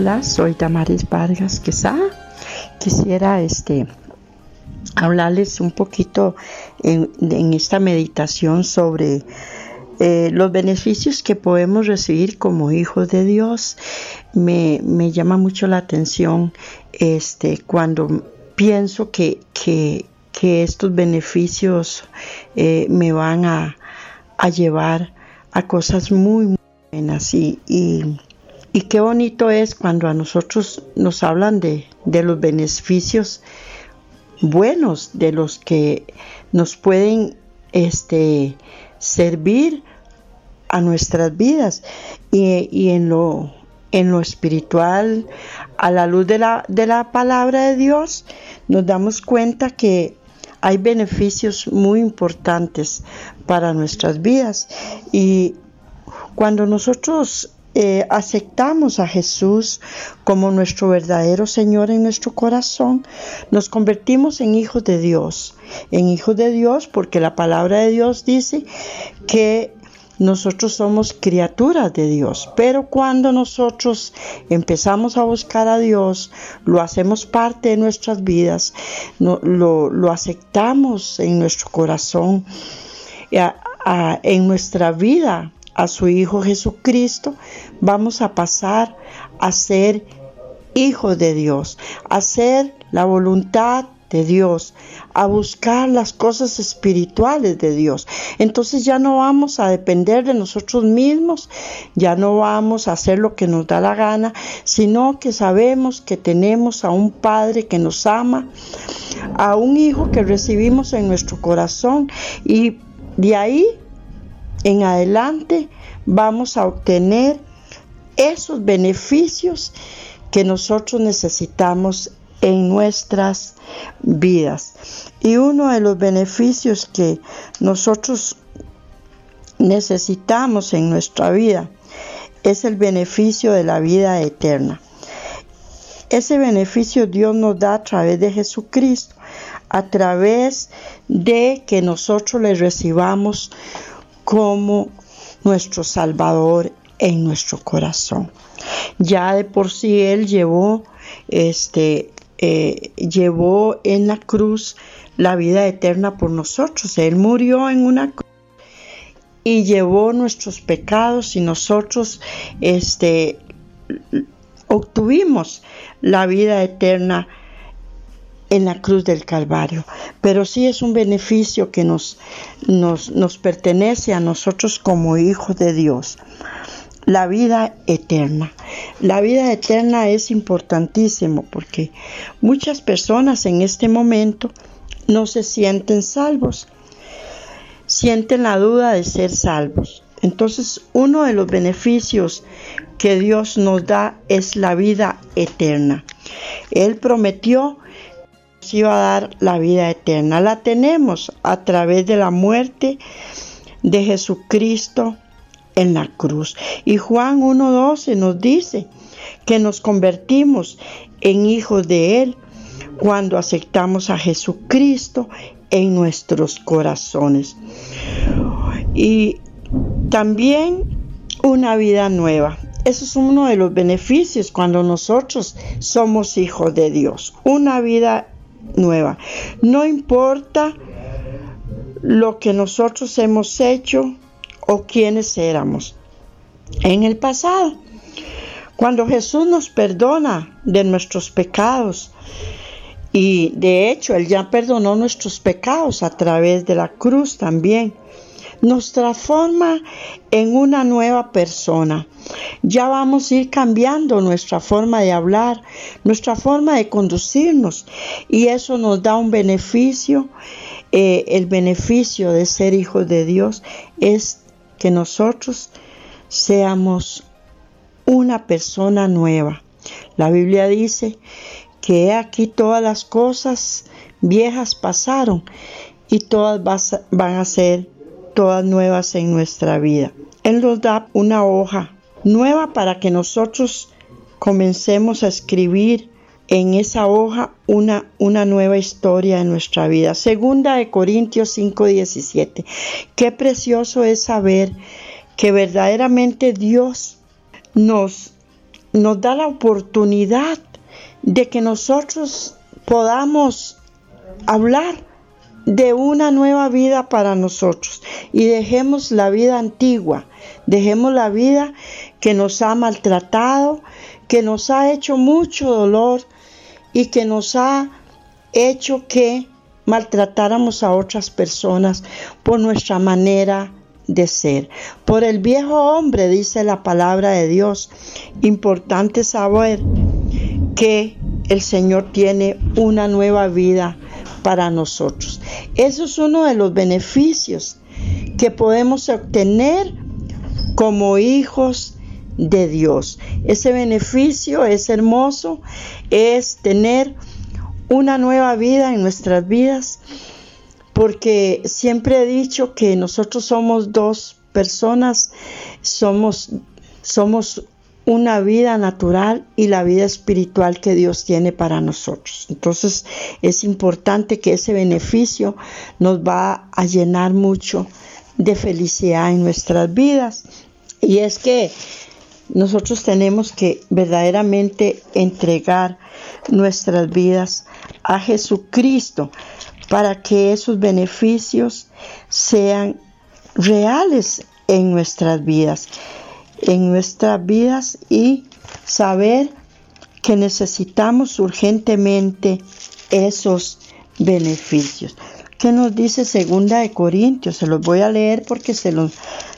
Hola, soy Damaris Vargas Quesada. Quisiera este, hablarles un poquito en, esta meditación sobre eh, los beneficios que podemos recibir como hijos de Dios. Me, llama mucho la atención este, cuando pienso que, que, estos beneficios eh, me van a, llevar a cosas muy, buenas y y qué bonito es cuando a nosotros nos hablan de, los beneficios buenos, de los que nos pueden este, servir a nuestras vidas. Y, en, lo, en lo espiritual, a la luz de la, de la palabra de Dios, nos damos cuenta que hay beneficios muy importantes para nuestras vidas. Y cuando nosotros eh, aceptamos a Jesús como nuestro verdadero Señor en nuestro corazón, nos convertimos en hijos de Dios. En hijos de Dios porque la palabra de Dios dice que nosotros somos criaturas de Dios, pero cuando nosotros empezamos a buscar a Dios, lo hacemos parte de nuestras vidas, lo, lo, aceptamos en nuestro corazón, en nuestra vida a su Hijo Jesucristo, vamos a pasar a ser hijos de Dios, a hacer la voluntad de Dios, a buscar las cosas espirituales de Dios. Entonces ya no vamos a depender de nosotros mismos, ya no vamos a hacer lo que nos da la gana, sino que sabemos que tenemos a un Padre que nos ama, a un Hijo que recibimos en nuestro corazón y de ahí en adelante vamos a obtener esos beneficios que nosotros necesitamos en nuestras vidas. Y uno de los beneficios que nosotros necesitamos en nuestra vida es el beneficio de la vida eterna. Ese beneficio Dios nos da a través de Jesucristo, a través de que nosotros le recibamos como nuestro Salvador en nuestro corazón. Ya de por sí Él llevó, este, eh, llevó en la cruz la vida eterna por nosotros. Él murió en una cruz y llevó nuestros pecados y nosotros este, obtuvimos la vida eterna en la cruz del Calvario. Pero sí es un beneficio que nos, nos, pertenece a nosotros como hijos de Dios. La vida eterna. La vida eterna es importantísimo porque muchas personas en este momento no se sienten salvos, sienten la duda de ser salvos. Entonces, uno de los beneficios que Dios nos da es la vida eterna. Él prometió iba a dar la vida eterna. La tenemos a través de la muerte de Jesucristo en la cruz. Y Juan 1.12 nos dice que nos convertimos en hijos de Él cuando aceptamos a Jesucristo en nuestros corazones. Y también una vida nueva. Eso es uno de los beneficios cuando nosotros somos hijos de Dios. Una vida nueva. No importa lo que nosotros hemos hecho o quienes éramos en el pasado. Cuando Jesús nos perdona de nuestros pecados, y de hecho Él ya perdonó nuestros pecados a través de la cruz también, nos transforma en una nueva persona. Ya vamos a ir cambiando nuestra forma de hablar, nuestra forma de conducirnos y eso nos da un beneficio. Eh, el beneficio de ser hijos de Dios es que nosotros seamos una persona nueva. La Biblia dice que aquí todas las cosas viejas pasaron y todas van a ser todas nuevas en nuestra vida. Él nos da una hoja nueva para que nosotros comencemos a escribir en esa hoja una, una nueva historia en nuestra vida. Segunda de Corintios 5:17. Qué precioso es saber que verdaderamente Dios nos, nos da la oportunidad de que nosotros podamos hablar de una nueva vida para nosotros y dejemos la vida antigua, dejemos la vida que nos ha maltratado, que nos ha hecho mucho dolor, y que nos ha hecho que maltratáramos a otras personas por nuestra manera de ser. Por el viejo hombre, dice la palabra de Dios, importante saber que el Señor tiene una nueva vida para nosotros. Eso es uno de los beneficios que podemos obtener como hijos de Dios. Ese beneficio es hermoso, es tener una nueva vida en nuestras vidas, porque siempre he dicho que nosotros somos dos personas, somos, somos una vida natural y la vida espiritual que Dios tiene para nosotros. Entonces es importante que ese beneficio nos va a llenar mucho de felicidad en nuestras vidas. Y es que nosotros tenemos que verdaderamente entregar nuestras vidas a Jesucristo para que esos beneficios sean reales en nuestras vidas, en nuestras vidas y saber que necesitamos urgentemente esos beneficios. ¿Qué nos dice Segunda de Corintios? Se los voy a leer porque se los,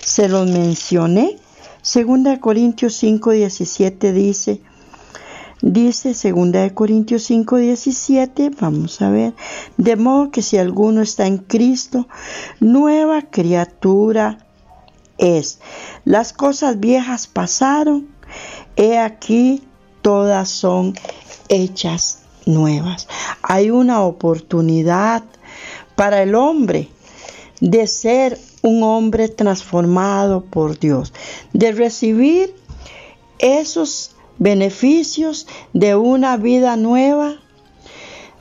se los mencioné Segunda de Corintios 5, 17 dice, dice Segunda de Corintios 5, 17, vamos a ver, de modo que si alguno está en Cristo, nueva criatura es. Las cosas viejas pasaron, he aquí todas son hechas nuevas. Hay una oportunidad para el hombre de ser un hombre transformado por Dios, de recibir esos beneficios de una vida nueva,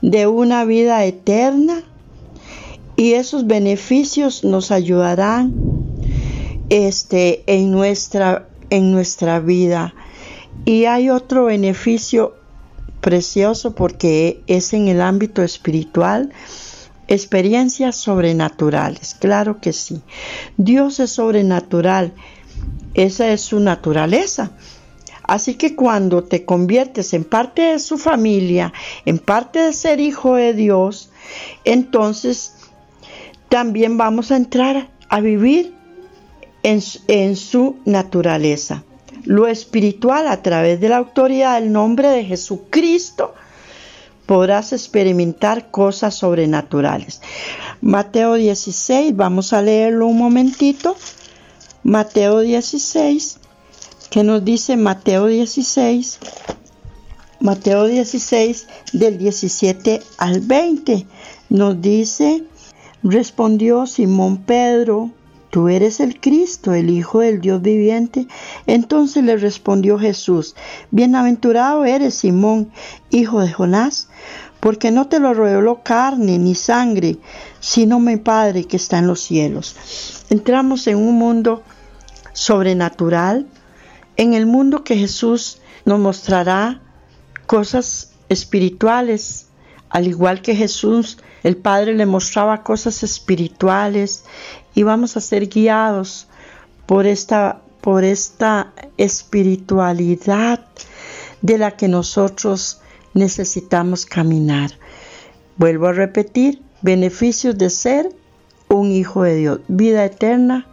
de una vida eterna, y esos beneficios nos ayudarán este, en, nuestra, en nuestra vida. Y hay otro beneficio precioso porque es en el ámbito espiritual Experiencias sobrenaturales, claro que sí. Dios es sobrenatural, esa es su naturaleza. Así que cuando te conviertes en parte de su familia, en parte de ser hijo de Dios, entonces también vamos a entrar a vivir en, su naturaleza. Lo espiritual a través de la autoridad del nombre de Jesucristo podrás experimentar cosas sobrenaturales. Mateo 16, vamos a leerlo un momentito. Mateo 16, que nos dice Mateo 16, Mateo 16 del 17 al 20, nos dice, respondió Simón Pedro, Tú eres el Cristo, el Hijo del Dios viviente. Entonces le respondió Jesús, Bienaventurado eres Simón, hijo de Jonás, porque no te lo reveló carne ni sangre, sino mi Padre que está en los cielos. Entramos en un mundo sobrenatural, en el mundo que Jesús nos mostrará cosas espirituales, al igual que Jesús, el Padre le mostraba cosas espirituales y vamos a ser guiados por esta, por esta espiritualidad de la que nosotros necesitamos caminar. Vuelvo a repetir, beneficios de ser un hijo de Dios, vida eterna,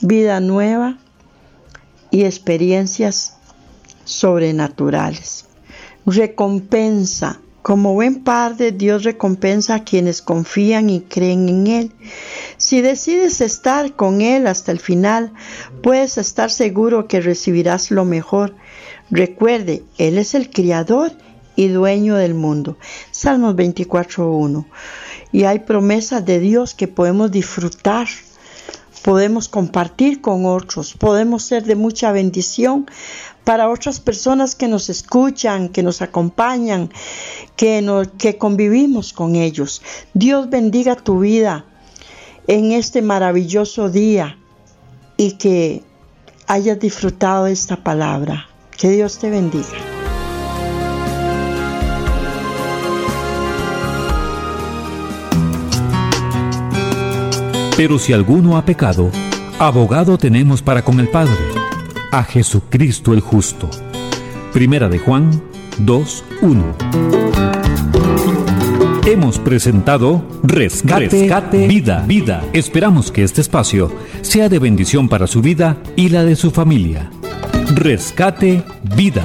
vida nueva y experiencias sobrenaturales. Recompensa Como buen padre, Dios recompensa a quienes confían y creen en Él. Si decides estar con Él hasta el final, puedes estar seguro que recibirás lo mejor. Recuerde, Él es el Criador y dueño del mundo. Salmos 24.1. Y hay promesas de Dios que podemos disfrutar, podemos compartir con otros, podemos ser de mucha bendición para otras personas que nos escuchan, que nos acompañan, que, que convivimos con ellos. Dios bendiga tu vida en este maravilloso día y que hayas disfrutado esta palabra. Que Dios te bendiga. Pero si alguno ha pecado, abogado tenemos para con el Padre a Jesucristo el justo. Primera de Juan 2.1. Hemos presentado Rescate, Vida, Vida. Esperamos que este espacio sea de bendición para su vida y la de su familia. Rescate Vida.